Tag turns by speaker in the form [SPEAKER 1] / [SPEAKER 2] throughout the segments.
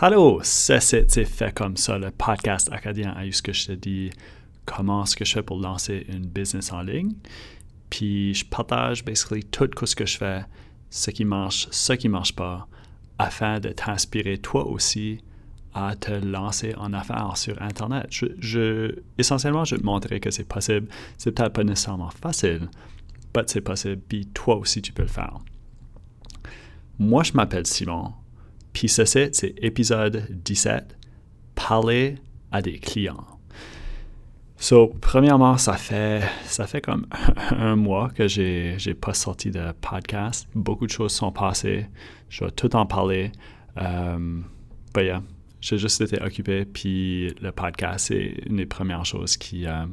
[SPEAKER 1] Allô, c'est c'est fait comme ça, le podcast acadien à ce que je te dis comment ce que je fais pour lancer une business en ligne? Puis je partage basically tout ce que je fais, ce qui marche, ce qui marche pas, afin de t'inspirer toi aussi à te lancer en affaires sur Internet. Je, essentiellement, je vais te montrer que c'est possible. C'est peut-être pas nécessairement facile, mais c'est possible, puis toi aussi tu peux le faire. Moi, je m'appelle Simon. Puis ça, c'est épisode 17, parler à des clients. So, premièrement, ça fait, ça fait comme un mois que j'ai n'ai pas sorti de podcast. Beaucoup de choses sont passées. Je vais tout en parler. Euh, but yeah, j'ai juste été occupé. Puis le podcast, c'est une des premières choses qui, euh,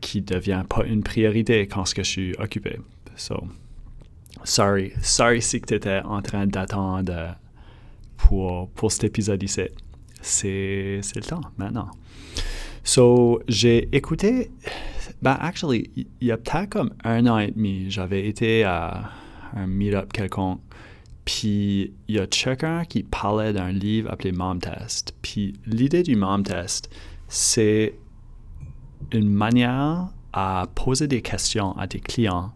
[SPEAKER 1] qui devient pas une priorité quand je suis occupé. So, sorry, sorry si tu étais en train d'attendre pour, pour cet épisode ici. C'est, le temps maintenant. So, j'ai écouté, ben, actually, il y a peut-être comme un an et demi, j'avais été à un meet-up quelconque, puis il y a quelqu'un qui parlait d'un livre appelé Mom Test. Puis l'idée du Mom Test, c'est une manière à poser des questions à tes clients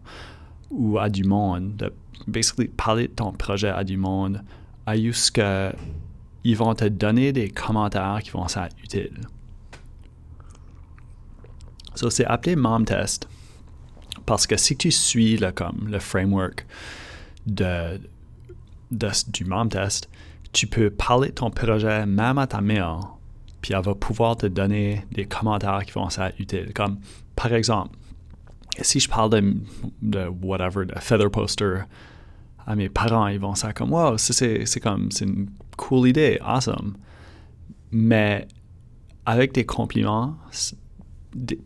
[SPEAKER 1] ou à du monde, de basically parler de ton projet à du monde, à ce que ils vont te donner des commentaires qui vont être utiles. So, c'est appelé Mom Test parce que si tu suis le, comme, le framework de, du Mom Test, tu peux parler de ton projet même à ta mère, puis elle va pouvoir te donner des commentaires qui vont être utiles. Comme par exemple, si je parle de, whatever, de feather poster à mes parents, ils vont dire comme wow, c'est comme c'est une cool idée, awesome. Mais avec des compliments,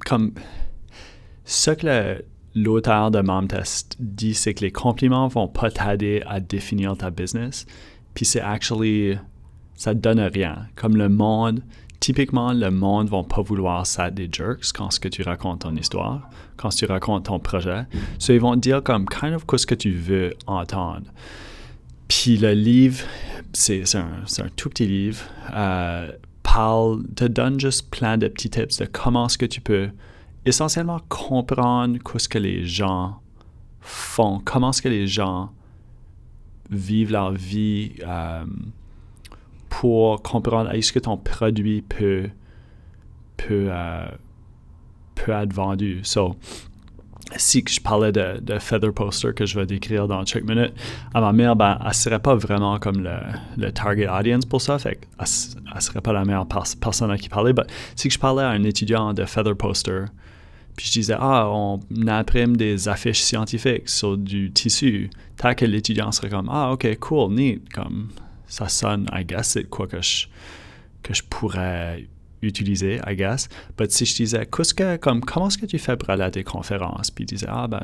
[SPEAKER 1] comme ce que l'auteur de Mom Test dit, c'est que les compliments vont pas t'aider à définir ta business, puis c'est actually ça donne rien. Comme le monde, typiquement, le monde va pas vouloir ça des jerks quand ce que tu racontes ton histoire, quand tu racontes ton projet. So, ils vont dire comme kind of ce que tu veux entendre. Puis le livre, c'est un, un, tout petit livre, euh, parle, te donne juste plein de petits tips de comment est-ce que tu peux essentiellement comprendre ce que les gens font, comment est-ce que les gens vivent leur vie. Euh, pour comprendre est-ce que ton produit peut, peut, euh, peut être vendu? So, si je parlais de, Feather Poster que je vais décrire dans chaque minute, à ma mère, ben, elle ne serait pas vraiment comme le, target audience pour ça, fait elle ne serait pas la meilleure personne à qui parler. Mais si je parlais à un étudiant de Feather Poster, puis je disais, ah, on imprime des affiches scientifiques sur du tissu, que l'étudiant serait comme, ah, ok, cool, neat, comme ça sonne, I guess, c'est quoi que je, que je pourrais utiliser, I guess. Mais si je disais, que, comme, comment est-ce que tu fais pour aller à tes conférences? Puis il disait, ah ben,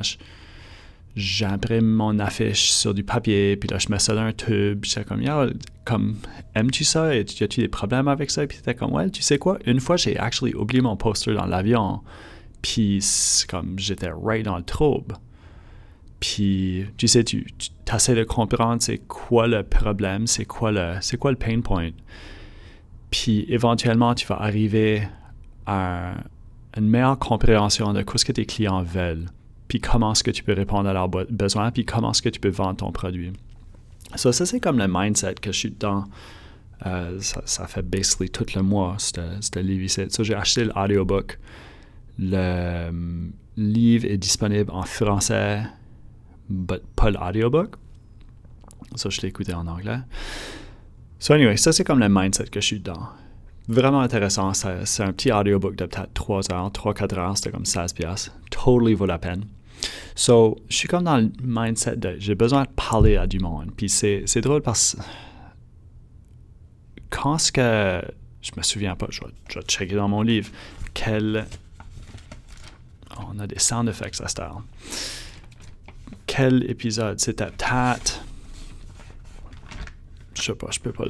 [SPEAKER 1] j'imprime mon affiche sur du papier, puis là, je mets ça dans un tube. J'étais comme, comme, aimes-tu ça? Et as-tu des problèmes avec ça? Puis était comme, ouais, tu sais quoi? Une fois, j'ai actually oublié mon poster dans l'avion. Puis, comme, j'étais right dans le trouble. Puis, tu sais, tu, tu essaies de comprendre c'est quoi le problème, c'est quoi le, c'est quoi le pain point. Puis, éventuellement, tu vas arriver à une meilleure compréhension de ce que tes clients veulent, puis comment est-ce que tu peux répondre à leurs besoins, puis comment est-ce que tu peux vendre ton produit. ça, c'est comme le mindset que je suis dedans. Euh, ça, fait basically tout le mois, ce livre ici. So, j'ai acheté l'audiobook. Le hum, livre est disponible en français, but pas l'audiobook. Ça, je l'ai écouté en anglais. So, anyway, ça, c'est comme le mindset que je suis dans. Vraiment intéressant. C'est un petit audiobook de peut-être 3 heures, 3-4 heures. C'était comme 16 pièces. Totally vaut la peine. So, je suis comme dans le mindset de j'ai besoin de parler à du monde. Puis c'est, drôle parce que quand ce que. Je me souviens pas, je vais, je vais checker dans mon livre. Quel. on a des sound effects à cette heure quel épisode? C'était peut-être. Je sais pas, je peux pas.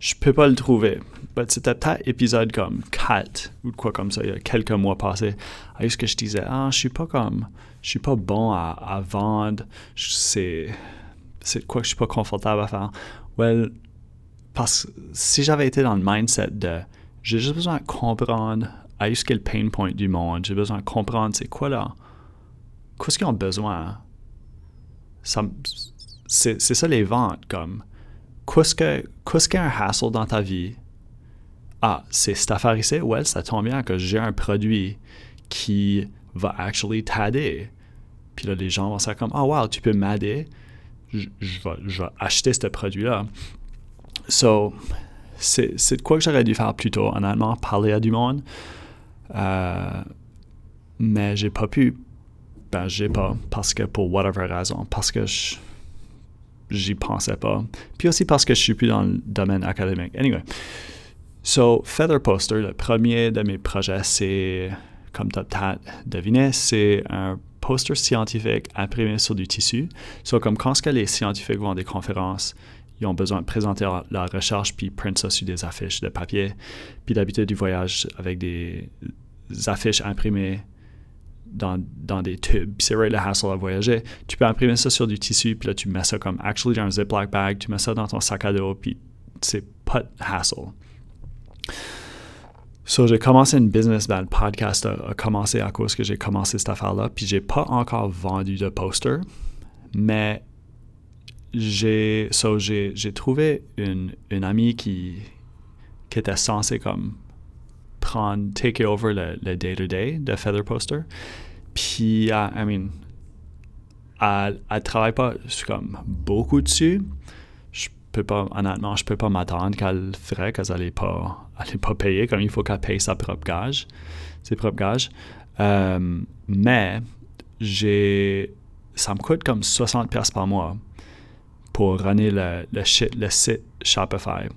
[SPEAKER 1] Je, peux pas le trouver. C'était peut-être épisode comme 4 ou quoi comme ça, il y a quelques mois passés. est ce que je disais, ah, je suis pas comme. Je suis pas bon à, vendre. C'est. c'est quoi que je suis pas confortable à faire? Well, parce que si j'avais été dans le mindset de j'ai juste besoin de comprendre à ce qu'est le pain point du monde, j'ai besoin de comprendre c'est quoi là, qu'est-ce qu'ils ont besoin. C'est ça les ventes, comme qu'est-ce qu'il y a un hassle dans ta vie? Ah, c'est cette affaire ici? Ouais, ça tombe bien que j'ai un produit qui va actually t'aider. Puis là, les gens vont se comme, oh wow, tu peux m'aider. Je, vais, acheter ce produit-là. So, c'est de quoi que j'aurais dû faire plus tôt, honnêtement, parler à du monde. Euh, mais j'ai pas pu. Ben, j'ai pas, parce que pour whatever raison, parce que j'y pensais pas. Puis aussi parce que je suis plus dans le domaine académique. Anyway. So, Feather Poster, le premier de mes projets, c'est, comme tu as deviné, c'est un poster scientifique imprimé sur du tissu. So, comme quand les scientifiques vont à des conférences, ils ont besoin de présenter leur, recherche puis print ça sur des affiches de papier. Puis d'habitude, du voyage avec des affiches imprimées dans, dans des tubes. c'est vrai le hassle à voyager. Tu peux imprimer ça sur du tissu, puis là, tu mets ça comme actually dans un Ziploc bag, tu mets ça dans ton sac à dos, puis c'est pas de hassle. So, j'ai commencé une business, ben, le podcast a, commencé à cause que j'ai commencé cette affaire-là, puis j'ai pas encore vendu de poster, mais j'ai so, trouvé une, une amie qui, qui était censée comme prendre, take over le day-to-day de Feather Poster. Puis, uh, I mean, elle, elle travaille pas comme beaucoup dessus, peux pas, honnêtement, je peux pas m'attendre qu'elle ferait, qu'elle n'allait pas, pas payer, comme il faut qu'elle paye sa propre gage, ses propres gages. Euh, mais j'ai, ça me coûte comme 60$ par mois pour runner le, le, le site Shopify.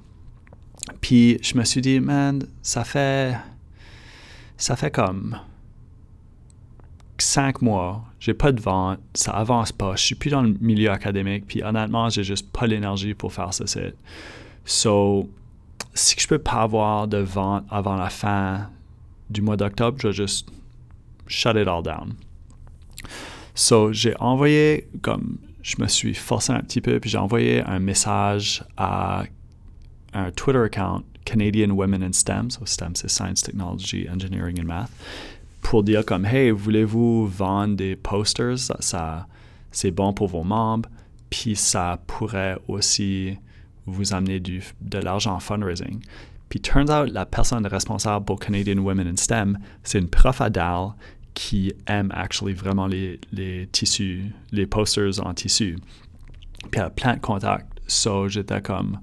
[SPEAKER 1] Puis je me suis dit, man, ça fait, ça fait comme cinq mois, j'ai pas de vente, ça avance pas, je suis plus dans le milieu académique, puis honnêtement, j'ai juste pas l'énergie pour faire ce site. So, si je peux pas avoir de vente avant la fin du mois d'octobre, je vais juste shut it all down. So, j'ai envoyé, comme je me suis forcé un petit peu, puis j'ai envoyé un message à un Twitter account Canadian Women in STEM. So, STEM, c'est Science, Technology, Engineering and Math pour dire comme hey voulez-vous vendre des posters? Ça, c'est bon pour vos membres. Puis ça pourrait aussi vous amener du, de l'argent en fundraising. Puis turns out la personne responsable pour Canadian Women in STEM c'est une prof à DAL qui aime actually vraiment les, les tissus les posters en tissu. Puis elle a plein de contacts. So j'étais comme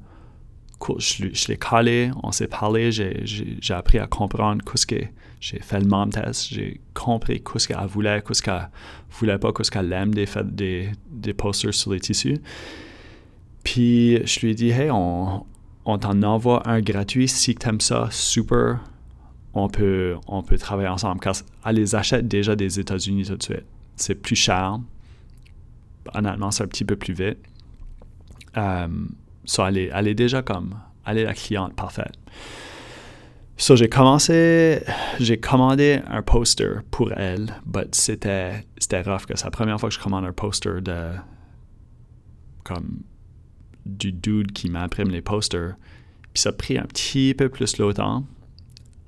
[SPEAKER 1] je, l'ai calé on s'est parlé j'ai appris à comprendre ce qu'est j'ai fait le mom test, j'ai compris ce qu'elle voulait, ce qu'elle voulait pas, ce qu'elle aime des, des, des posters sur les tissus. Puis je lui ai dit, hey, on, on t'en envoie un gratuit. Si tu aimes ça, super, on peut, on peut travailler ensemble. Car elle les achète déjà des États-Unis tout de suite. C'est plus cher. Honnêtement, c'est un petit peu plus vite. Euh, elle, est, déjà comme, elle est la cliente parfaite. So, j'ai commencé, j'ai commandé un poster pour elle, c'était, c'était rough, que c'est la première fois que je commande un poster de, comme, du dude qui m'imprime les posters. Puis ça a pris un petit peu plus longtemps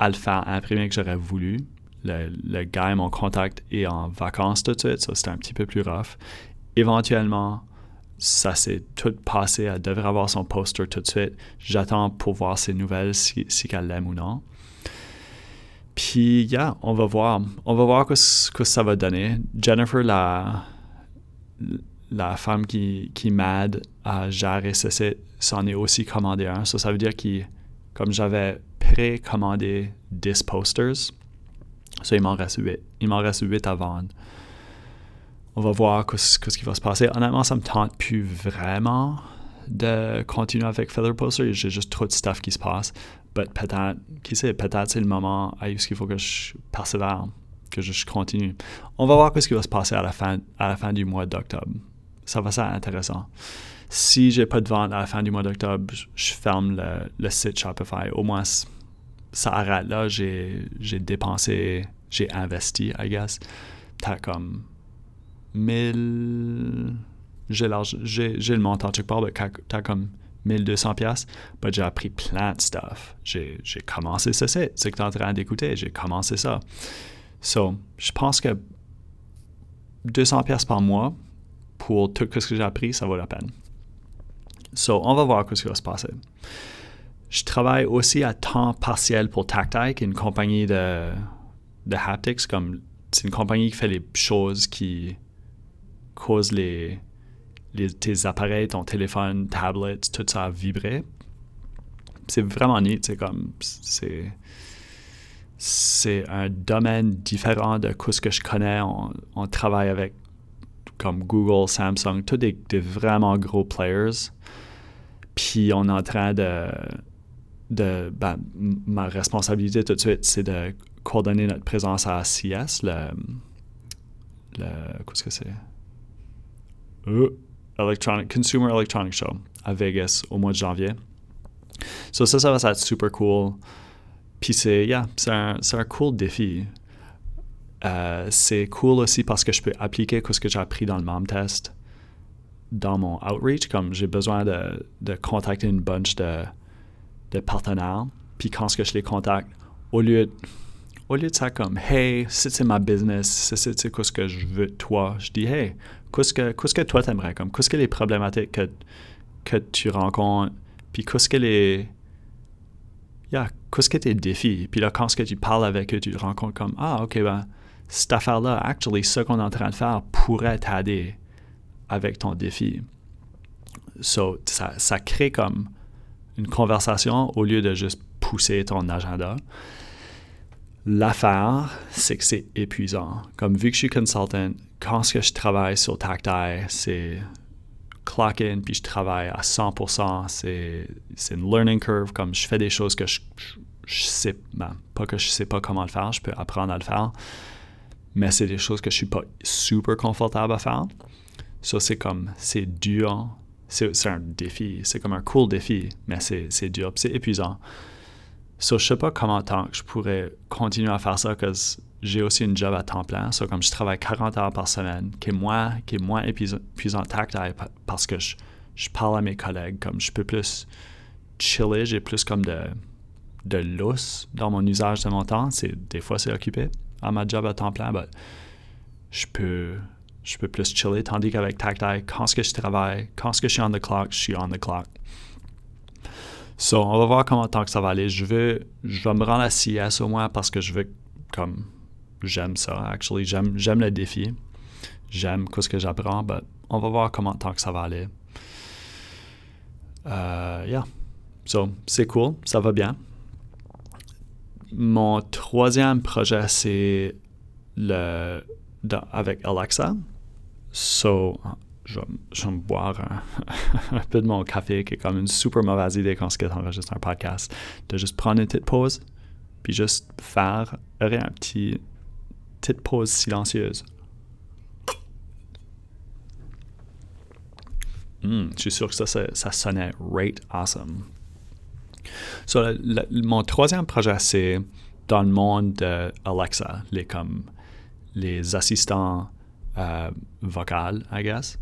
[SPEAKER 1] à le faire imprimer que j'aurais voulu. Le, le gars, mon contact, est en vacances tout de suite, ça c'était un petit peu plus rough. Éventuellement, ça s'est tout passé. Elle devrait avoir son poster tout de suite. J'attends pour voir ses nouvelles, si, si elle l'aime ou non. Puis, yeah, on va voir. On va voir ce que ça va donner. Jennifer, la, la femme qui, qui m'aide à gérer ce site, s'en est aussi commandé un. Ça, ça veut dire que, comme j'avais précommandé 10 posters, ça, il m'en reste 8. Il m'en reste 8 à vendre on va voir ce, qui va se passer. Honnêtement, ça me tente plus vraiment de continuer avec Feather Poster. J'ai juste trop de stuff qui se passe. Mais peut-être, qui sait, peut-être c'est le moment où il faut que je persévère, que je continue. On va voir ce qui va se passer à la fin, à la fin du mois d'octobre. Ça va être intéressant. Si j'ai pas de vente à la fin du mois d'octobre, je ferme le, le, site Shopify. Au moins, ça arrête là. J'ai dépensé, j'ai investi, I guess. T'as comme 1000, j'ai le montant quelque part, tu as comme 1200 pièces, ben, j'ai appris plein de stuff. J'ai commencé ça, c'est ce que tu es en train d'écouter, j'ai commencé ça. So, je pense que 200 pièces par mois pour tout ce que j'ai appris, ça vaut la peine. So, on va voir ce qui va se passer. Je travaille aussi à temps partiel pour Tactile, une compagnie de, de haptics. Comme, c'est une compagnie qui fait les choses qui causent les, tes appareils, ton téléphone, tablet, tout ça vibrer. C'est vraiment neat. C'est comme. C'est. C'est un domaine différent de ce que je connais. On, travaille avec comme Google, Samsung, tous des, vraiment gros players. Puis on est en train de. de ben, ma responsabilité tout de suite, c'est de coordonner notre présence à CES, le. le Qu'est-ce que c'est? Euh, Electronic, Consumer Electronic Show à Vegas au mois de janvier. So ça, ça va être super cool. Puis c'est, yeah, un, un, cool défi. Euh, c'est cool aussi parce que je peux appliquer ce que j'ai appris dans le mom test dans mon outreach, comme j'ai besoin de, de, contacter une bunch de, de partenaires. Puis quand que je les contacte, au lieu de, au lieu de ça comme Hey, c'est ma business, c'est ce que je veux toi, je dis Hey, qu'est-ce que, qu'est-ce que toi t'aimerais? Comme Qu'est-ce que les problématiques que, que tu rencontres? Puis qu'est-ce que les. Qu'est-ce que tes défis? Puis là, quand ce que tu parles avec eux, tu te rends compte comme Ah, ok, ben, cette affaire-là, actually, ce qu'on est en train de faire pourrait t'aider avec ton défi. So, ça, ça crée comme une conversation au lieu de juste pousser ton agenda. L'affaire, c'est que c'est épuisant. Comme vu que je suis consultant, quand je travaille sur Tactile, c'est clock in, puis je travaille à 100%. C'est, une learning curve. Comme je fais des choses que je, sais, ben, pas que je sais pas comment le faire, je peux apprendre à le faire. Mais c'est des choses que je suis pas super confortable à faire. Ça, c'est comme, c'est dur. C'est, un défi. C'est comme un cool défi, mais c'est, c'est dur, c'est épuisant. So, je sais pas comment tant que je pourrais continuer à faire ça, parce que j'ai aussi une job à temps plein. So, comme je travaille 40 heures par semaine, qui est moins, qui est épuisant tactile parce que je, je, parle à mes collègues, comme je peux plus chiller, j'ai plus comme de, de dans mon usage de mon temps. Des fois, c'est occupé à ma job à temps plein, mais je peux, je peux plus chiller. Tandis qu'avec Tactile, quand ce que je travaille, quand ce que je suis on the clock, je suis on the clock. So, on va voir comment tant que ça va aller. Je vais, je vais me rendre à CS au moins parce que je veux, comme, j'aime ça, actually. J'aime, j'aime le défi. J'aime ce que j'apprends, mais on va voir comment tant que ça va aller. Uh, yeah. So, c'est cool, ça va bien. Mon troisième projet, c'est le, avec Alexa. So, je, vais me boire un, peu de mon café, qui est comme une super mauvaise idée quand tu enregistres un podcast, de juste prendre une petite pause, puis juste faire rien, un petit petite pause silencieuse. Hmm, je suis sûr que ça, ça, sonnait right awesome. So, mon troisième projet, c'est dans le monde d'Alexa, les, comme, les assistants euh, vocales, I guess.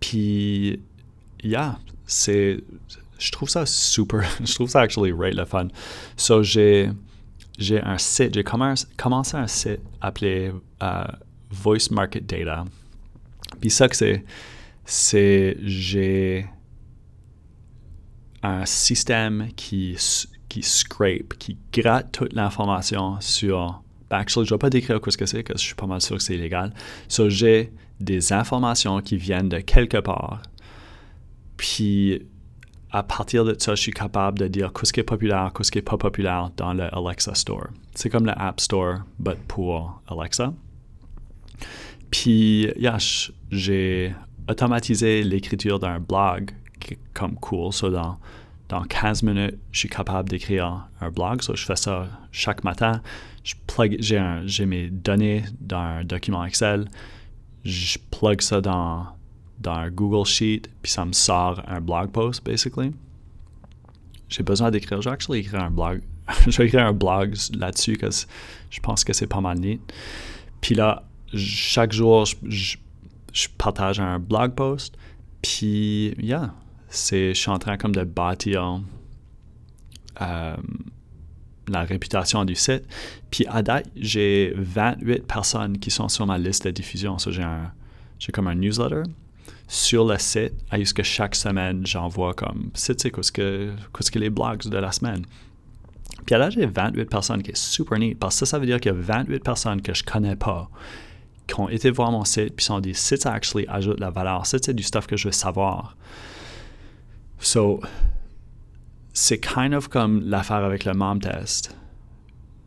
[SPEAKER 1] Puis, yeah, c'est. Je trouve ça super. je trouve ça actually right le fun. So, j'ai, un site, j'ai commencé, un site appelé uh, Voice Market Data. Puis, ça que c'est, c'est. J'ai un système qui, qui scrape, qui gratte toute l'information sur. Ben, actually, je ne vais pas décrire ce que c'est, parce que je suis pas mal sûr que c'est illégal. So, j'ai des informations qui viennent de quelque part. Puis à partir de ça, je suis capable de dire qu'est-ce qui est populaire, qu'est-ce qui n'est pas populaire dans le Alexa Store. C'est comme le App Store, mais pour Alexa. Puis, yeah, j'ai automatisé l'écriture d'un blog comme cool. So dans, dans 15 minutes, je suis capable d'écrire un blog. So je fais ça chaque matin. J'ai mes données dans un document Excel je plug ça dans, dans Google Sheet, puis ça me sort un blog post, basically. J'ai besoin d'écrire. Je vais actually écrire un blog. je écrire un blog là-dessus, parce que je pense que c'est pas mal neat. Puis là, chaque jour, je, je partage un blog post, puis, yeah, c'est, je suis en train comme de bâtir euh, la réputation du site. Puis à date, j'ai 28 personnes qui sont sur ma liste de diffusion. j'ai, un, j'ai comme un newsletter sur le site, à que chaque semaine, j'envoie comme, c'est tu qu'est-ce que, que les blogs de la semaine. Puis là, j'ai 28 personnes qui est super neat, parce que ça, ça veut dire qu'il y a 28 personnes que je connais pas qui ont été voir mon site, puis sont des sites actually ajoutent la valeur. Ça, c'est du stuff que je veux savoir. So, c'est kind of comme l'affaire avec le mom test.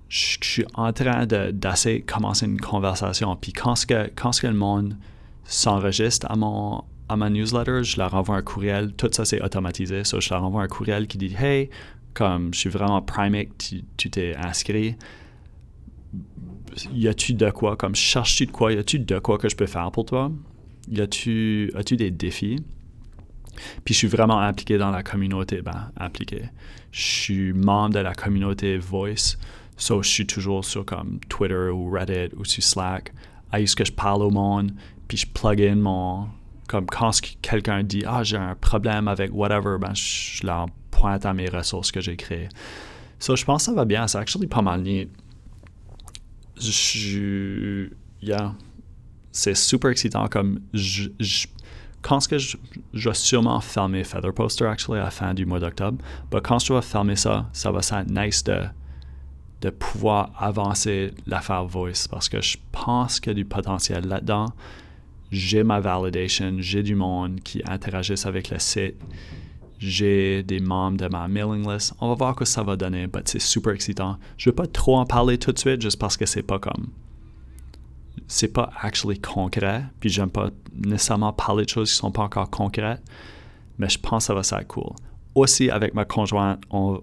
[SPEAKER 1] Je, suis en train d'essayer de, commencer une conversation. Puis quand, ce que, quand ce que le monde s'enregistre à mon à ma newsletter, je leur envoie un courriel. Tout ça, c'est automatisé. So, je leur envoie un courriel qui dit Hey, comme je suis vraiment primate, tu t'es inscrit. Y a-tu de quoi Comme cherches-tu de quoi? Y a-tu de quoi que je peux faire pour toi? Y a-tu as-tu des défis? Puis je suis vraiment impliqué dans la communauté, ben, impliqué. Je suis membre de la communauté Voice, so je suis toujours sur comme Twitter ou Reddit ou sur Slack. À ce que je parle au monde, puis je plug in mon, comme quand quelqu'un dit ah j'ai un problème avec whatever, ben je leur pointe à mes ressources que j'ai créées. So, je pense que ça va bien. C'est actually pas mal lié. Je, yeah. C'est super excitant comme je, quand ce que je, je, vais sûrement fermer Feather Poster actually à la fin du mois d'octobre, mais quand je vais fermer ça, ça va être nice de, de pouvoir avancer l'affaire Voice parce que je pense qu'il y a du potentiel là-dedans j'ai ma validation, j'ai du monde qui interagissent avec le site, j'ai des membres de ma mailing list. On va voir ce que ça va donner, mais c'est super excitant. Je ne vais pas trop en parler tout de suite juste parce que c'est pas comme. C'est pas actually concret, puis j'aime pas nécessairement parler de choses qui sont pas encore concrètes, mais je pense que ça va être cool. Aussi, avec ma conjointe, on,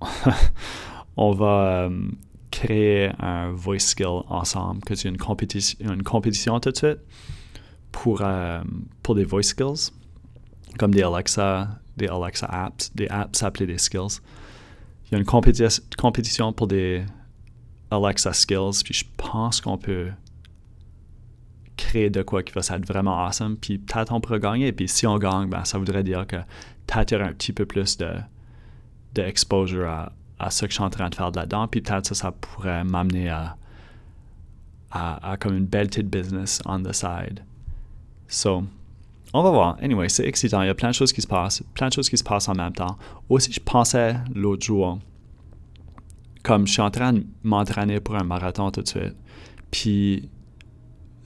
[SPEAKER 1] on, va euh, créer un voice skill ensemble, que c'est une compétition, une compétition tout de suite pour, euh, pour des voice skills, comme des Alexa, des Alexa apps, des apps appelées des skills. Il y a une compétition pour des Alexa skills, puis je pense qu'on peut créer de quoi qui va être vraiment awesome, puis peut-être on pourrait gagner, puis si on gagne, ben, ça voudrait dire que peut-être il y aurait un petit peu plus de, de exposure à, à ce que je suis en train de faire là-dedans, puis peut-être ça, ça pourrait m'amener à, à, à, comme une belle petite business on the side. So, on va voir. Anyway, c'est excitant. Il y a plein de choses qui se passent, plein de choses qui se passent en même temps. Aussi, je pensais l'autre jour, comme je suis en train de m'entraîner pour un marathon tout de suite, puis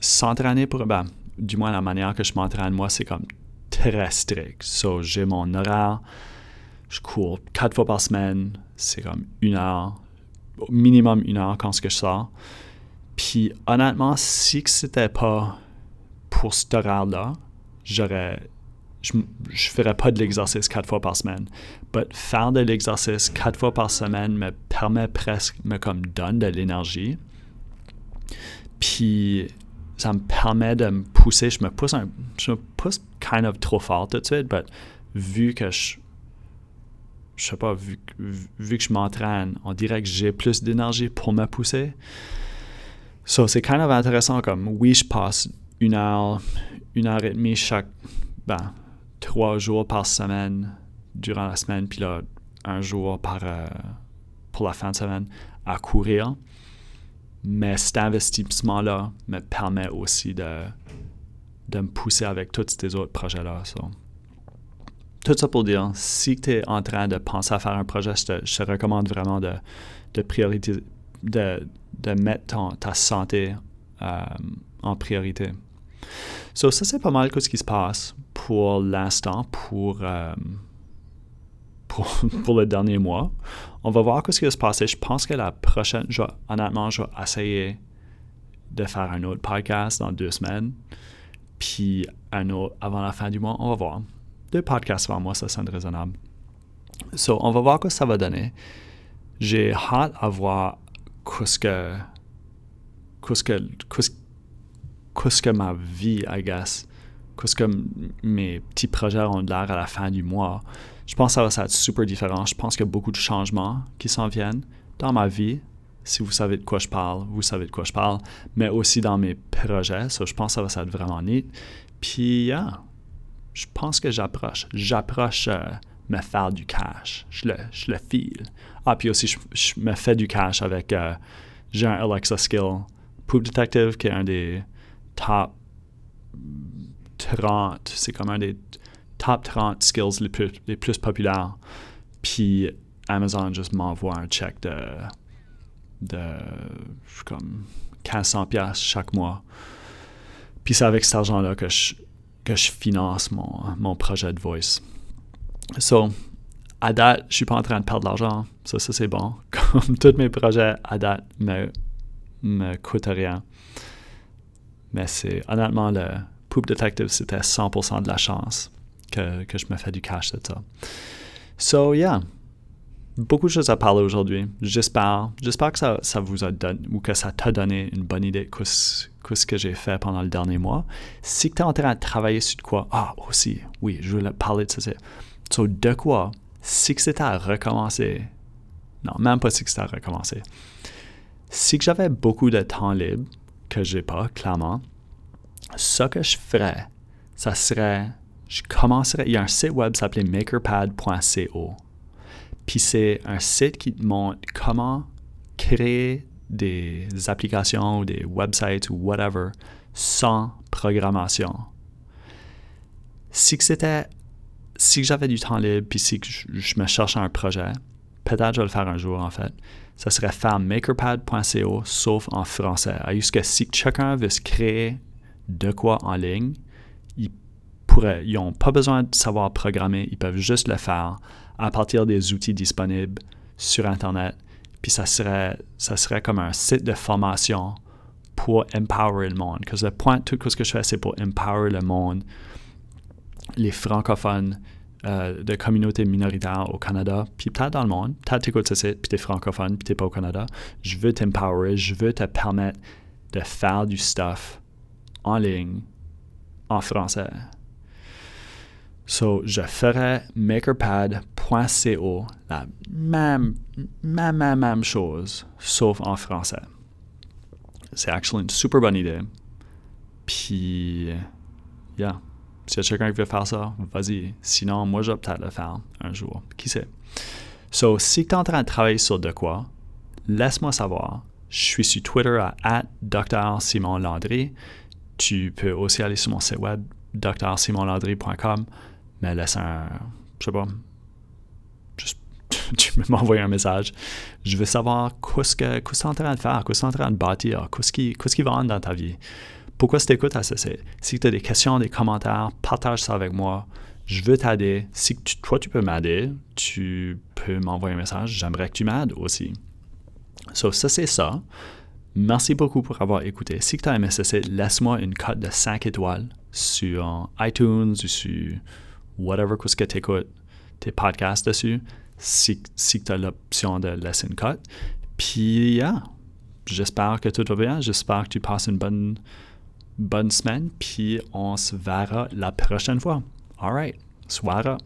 [SPEAKER 1] s'entraîner pour, ben, du moins la manière que je m'entraîne, moi, c'est comme très strict. So, j'ai mon horaire, je cours quatre fois par semaine, c'est comme une heure, minimum une heure quand ce que je sors. Puis honnêtement, si c'était pas pour cet horaire-là, j'aurais je ne ferais pas de l'exercice quatre fois par semaine. Mais faire de l'exercice quatre fois par semaine me permet presque, me comme donne de l'énergie. Puis ça me permet de me pousser. Je me pousse, un, je me pousse kind of trop fort tout de suite, mais vu que je, je sais pas, vu, que je m'entraîne, on dirait que j'ai plus d'énergie pour me pousser. So, c'est kind of intéressant comme, oui, je passe une heure, une heure et demie chaque, ben, trois jours par semaine durant la semaine, puis là, un jour par, euh, pour la fin de semaine à courir. Mais cet investissement-là me permet aussi de, de me pousser avec tous ces autres projets-là. Tout ça pour dire, si tu es en train de penser à faire un projet, je te, recommande vraiment de, de, priorité, de, de mettre ta santé euh, en priorité. So, ça, c'est pas mal ce qui se passe pour l'instant, pour, euh, pour, le dernier mois. On va voir ce qui va se passer. Je pense que la prochaine, honnêtement, je vais essayer de faire un autre podcast dans deux semaines. Puis un autre avant la fin du mois, on va voir. Deux podcasts avant moi, ça sonne raisonnable. So, on va voir ce que ça va donner. J'ai hâte à voir ce que, ce que, qu'est-ce que ma vie, I guess, qu'est-ce que mes petits projets ont l'air à la fin du mois. Je pense que ça va être super différent. Je pense qu'il y a beaucoup de changements qui s'en viennent dans ma vie, Si vous savez de quoi je parle, vous savez de quoi je parle, mais aussi dans mes projets. So, je pense que ça va être vraiment neat. Puis, je pense que j'approche. J'approche euh, me faire du cash. Je le, je le file. Ah, puis aussi, je, me fais du cash avec. Euh, j'ai un Alexa Skill Poop Detective qui est un des top 30. C'est comme un des top 30 skills les plus, populaires. Puis Amazon juste m'envoie un check de, de comme 1500 pièces chaque mois. Puis c'est avec cet argent-là que je, que je finance mon, mon projet de voice. So, à date, je suis pas en train de perdre de l'argent. Ça, ça c'est bon. Comme tous mes projets à date me, me coûtent rien. Mais c'est honnêtement le Poop Detective, c'était 100% de la chance que, que je me fais du cash de ça. So, yeah. Beaucoup de choses à parler aujourd'hui. J'espère, j'espère que ça, ça vous a donné ou que ça t'a donné une bonne idée de ce que j'ai fait pendant le dernier mois. Si tu es en train de travailler sur quoi, ah, aussi, oui, je voulais parler de ça. So, de quoi, si c'était à recommencer, non, même pas si c'était à recommencer, si j'avais beaucoup de temps libre, que j'ai pas, clairement, ce que je ferais, ça serait je commencerai. Il y a un site web s'appelait makerpad.co. Puis c'est un site qui te montre comment créer des applications ou des websites ou whatever sans programmation. Si c'était si j'avais du temps libre puis si je, me cherchais un projet, peut-être je vais le faire un jour en fait. Ça serait faire makerpad.co sauf en français. Juste que si quelqu'un veut se créer de quoi en ligne, ils n'ont pas besoin de savoir programmer, ils peuvent juste le faire à partir des outils disponibles sur Internet. Puis ça serait, comme un site de formation pour empower le monde. Parce que le point tout ce que je fais, c'est pour empower le monde, les francophones euh, de communautés minoritaires au Canada, puis peut-être dans le monde. Peut-être tu écoutes ce site, puis tu es francophone, puis tu n'es pas au Canada. Je veux t'empower, je veux te permettre de faire du stuff en ligne en français. So, je ferai makerpad.co, la même, même, même, même chose, sauf en français. C'est actually une super bonne idée. Puis, yeah, s'il y a quelqu'un qui veut faire ça, vas-y. Sinon, moi, je vais peut-être le faire un jour. Qui sait? So, si tu es en train de travailler sur de quoi, laisse-moi savoir. Je suis sur Twitter à Dr. Simon Landry. Tu peux aussi aller sur mon site web drsimonlandry.com mais laisse un. Je sais pas. Tu peux m'envoyer un message. Je veux savoir qu'est-ce que tu es en train de faire, qu'est-ce que tu es en train de bâtir, qu'est-ce qui, va dans ta vie. Pourquoi tu écoutes à ça? Si tu as des questions, des commentaires, partage ça avec moi. Je veux t'aider. Si toi, tu peux m'aider, tu peux m'envoyer un message. J'aimerais que tu m'aides aussi. So, ça, c'est ça. Merci beaucoup pour avoir écouté. Si tu as aimé laisse-moi une cote de 5 étoiles sur iTunes ou sur whatever que tu écoutes tes podcasts dessus, si, si tu as l'option de laisser une cote. Puis, yeah, j'espère que tout va bien. J'espère que tu passes une bonne, bonne semaine. Puis, on se verra la prochaine fois. All right. Soir